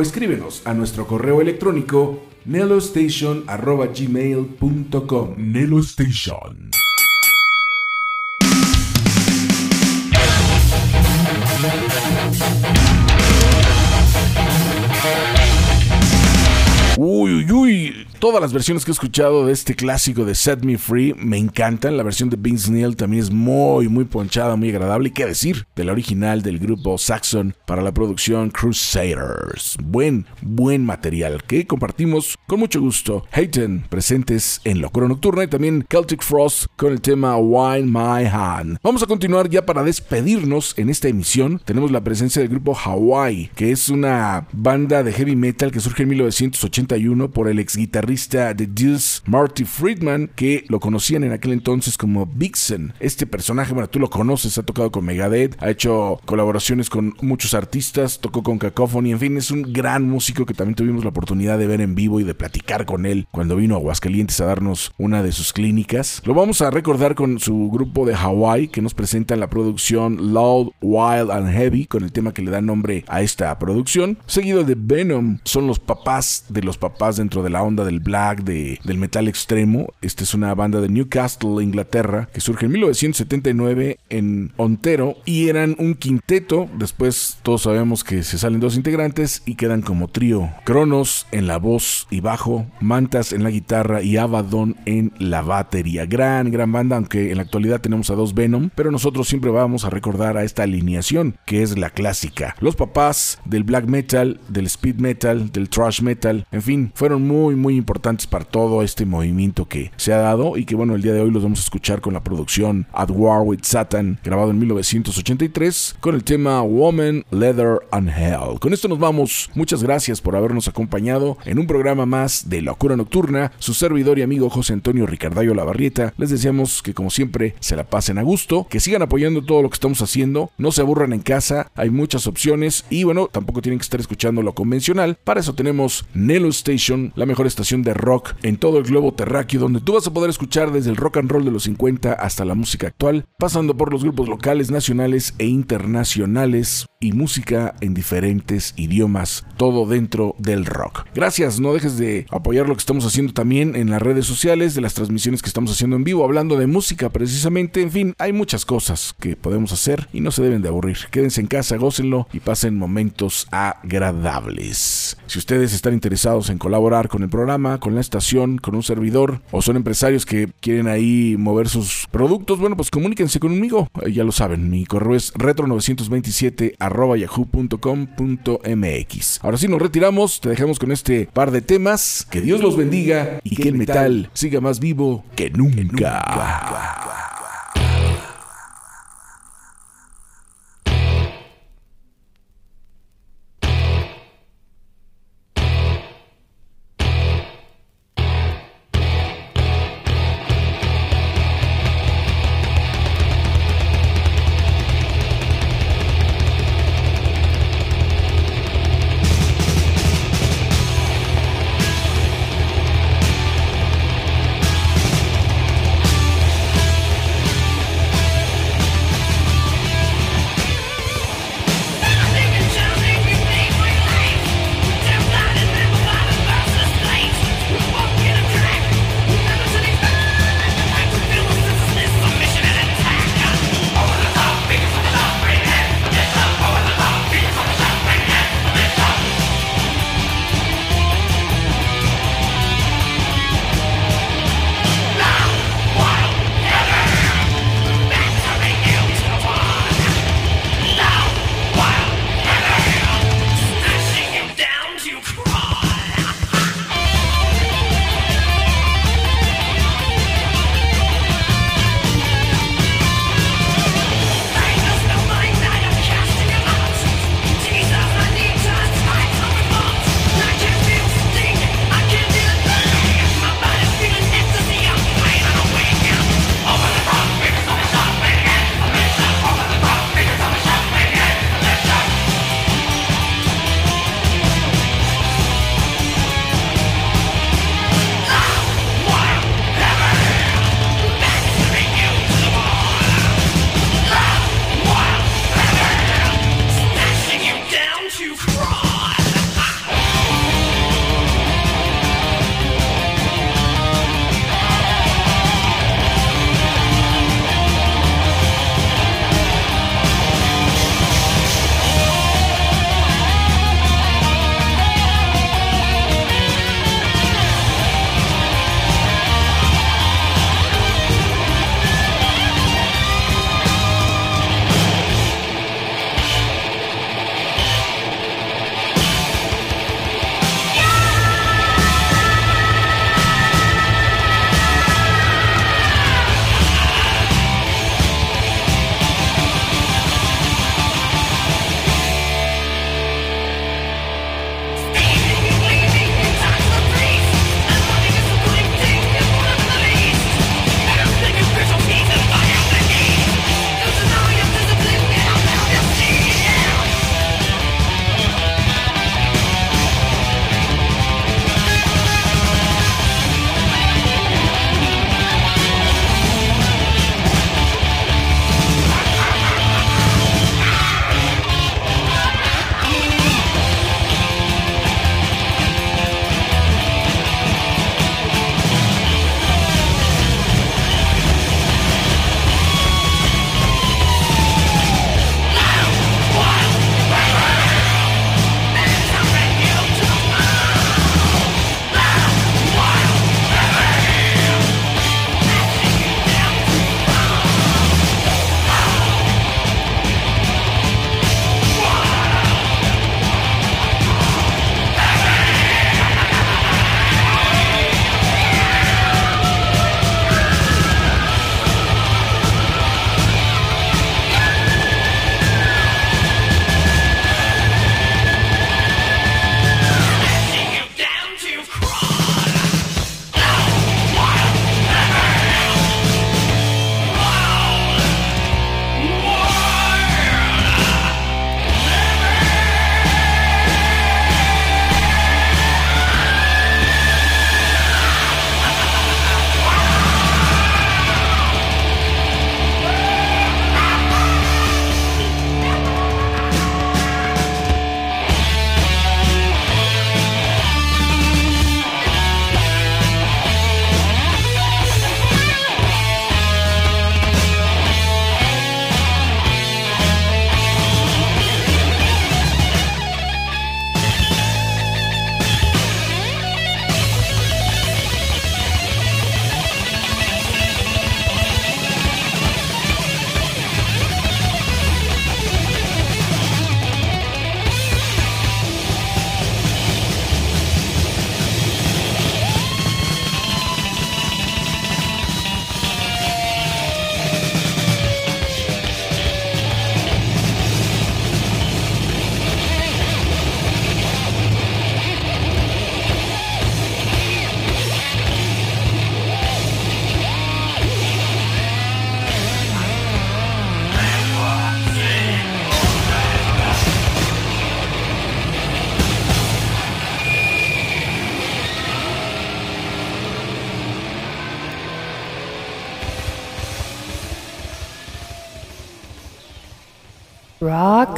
Speaker 1: escríbenos a nuestro correo electrónico nelostation.gmail.com Nelostation. Uy, uy, uy. Todas las versiones que he escuchado de este clásico de Set Me Free me encantan. La versión de Vince Neil también es muy, muy ponchada, muy agradable. Y qué decir de la original del grupo Saxon para la producción Crusaders. Buen, buen material que compartimos con mucho gusto. Hayden presentes en Locura Nocturna y también Celtic Frost con el tema Wine My Hand. Vamos a continuar ya para despedirnos en esta emisión. Tenemos la presencia del grupo Hawaii, que es una banda de heavy metal que surge en 1981 por el ex guitarrista de Deuce, Marty Friedman, que lo conocían en aquel entonces como Vixen. Este personaje, bueno, tú lo conoces, ha tocado con Megadeth, ha hecho colaboraciones con muchos artistas, tocó con Cacophony, en fin, es un gran músico que también tuvimos la oportunidad de ver en vivo y de platicar con él cuando vino a Aguascalientes a darnos una de sus clínicas. Lo vamos a recordar con su grupo de Hawaii que nos presenta la producción Loud, Wild and Heavy con el tema que le da nombre a esta producción, seguido de Venom, son los papás de los papás dentro de la onda del black, de, del metal extremo. Esta es una banda de Newcastle, Inglaterra, que surge en 1979 en Ontero y eran un quinteto. Después todos sabemos que se salen dos integrantes y quedan como trío. Cronos en la voz y bajo, Mantas en la guitarra y Abaddon en la batería. Gran, gran banda, aunque en la actualidad tenemos a dos Venom, pero nosotros siempre vamos a recordar a esta alineación que es la clásica. Los papás del black metal, del speed metal, del thrash metal, en fin, fueron muy, muy importantes para todo este movimiento que se ha dado y que bueno, el día de hoy los vamos a escuchar con la producción At War with Satan, grabado en 1983, con el tema Woman, Leather and Hell. Con esto nos vamos. Muchas gracias por habernos acompañado en un programa más de Locura Nocturna. Su servidor y amigo José Antonio Ricardayo Lavarrieta. Les deseamos que como siempre se la pasen a gusto, que sigan apoyando todo lo que estamos haciendo, no se aburran en casa, hay muchas opciones y bueno, tampoco tienen que estar escuchando lo convencional. Para eso tenemos Nelo Station, la mejor estación de rock en todo el globo terráqueo, donde tú vas a poder escuchar desde el rock and roll de los 50 hasta la música actual, pasando por los grupos locales, nacionales e internacionales y música en diferentes idiomas, todo dentro del rock. Gracias, no dejes de apoyar lo que estamos haciendo también en las redes sociales, de las transmisiones que estamos haciendo en vivo, hablando de música precisamente, en fin, hay muchas cosas que podemos hacer y no se deben de aburrir. Quédense en casa, gócenlo y pasen momentos agradables. Si ustedes están interesados en colaborar con el programa, con la estación, con un servidor, o son empresarios que quieren ahí mover sus productos, bueno, pues comuníquense conmigo. Eh, Ya lo saben, mi correo es retro927 yahoo.com.mx. Ahora sí nos retiramos, te dejamos con este par de temas. Que Dios los bendiga y que el metal siga más vivo que nunca.
Speaker 7: rock.